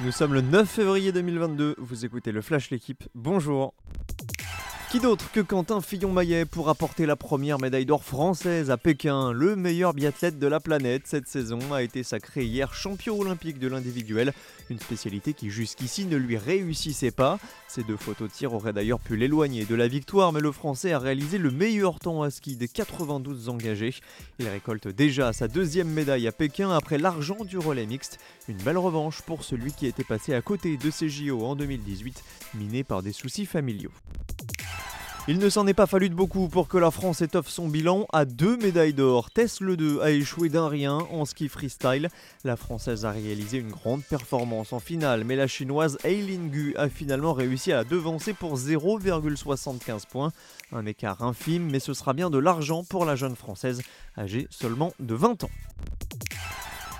Nous sommes le 9 février 2022, vous écoutez le Flash L'équipe, bonjour qui d'autre que Quentin Fillon-Maillet pour apporter la première médaille d'or française à Pékin? Le meilleur biathlète de la planète cette saison a été sacré hier champion olympique de l'individuel, une spécialité qui jusqu'ici ne lui réussissait pas. Ces deux photos de tir auraient d'ailleurs pu l'éloigner de la victoire, mais le Français a réalisé le meilleur temps à ski des 92 engagés. Il récolte déjà sa deuxième médaille à Pékin après l'argent du relais mixte. Une belle revanche pour celui qui était passé à côté de ses JO en 2018, miné par des soucis familiaux. Il ne s'en est pas fallu de beaucoup pour que la France étoffe son bilan à deux médailles d'or. Tess Le 2 a échoué d'un rien en ski freestyle. La Française a réalisé une grande performance en finale, mais la Chinoise Eileen Gu a finalement réussi à la devancer pour 0,75 points. Un écart infime, mais ce sera bien de l'argent pour la jeune Française, âgée seulement de 20 ans.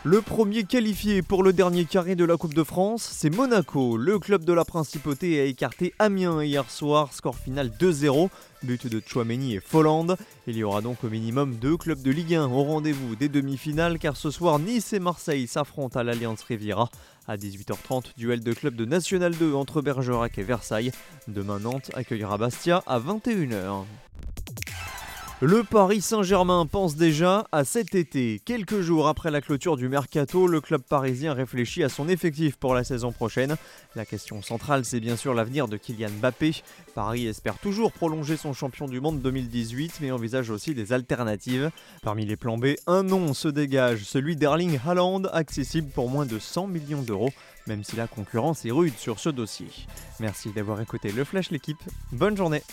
Le premier qualifié pour le dernier carré de la Coupe de France, c'est Monaco. Le club de la Principauté a écarté Amiens hier soir, score final 2-0, but de Chouameni et Folland. Il y aura donc au minimum deux clubs de Ligue 1 au rendez-vous des demi-finales car ce soir Nice et Marseille s'affrontent à l'Alliance Riviera. À 18h30, duel de club de National 2 entre Bergerac et Versailles. Demain Nantes accueillera Bastia à 21h. Le Paris Saint-Germain pense déjà à cet été. Quelques jours après la clôture du mercato, le club parisien réfléchit à son effectif pour la saison prochaine. La question centrale, c'est bien sûr l'avenir de Kylian Mbappé. Paris espère toujours prolonger son champion du monde 2018, mais envisage aussi des alternatives. Parmi les plans B, un nom se dégage, celui d'Erling Haaland, accessible pour moins de 100 millions d'euros, même si la concurrence est rude sur ce dossier. Merci d'avoir écouté le Flash l'équipe. Bonne journée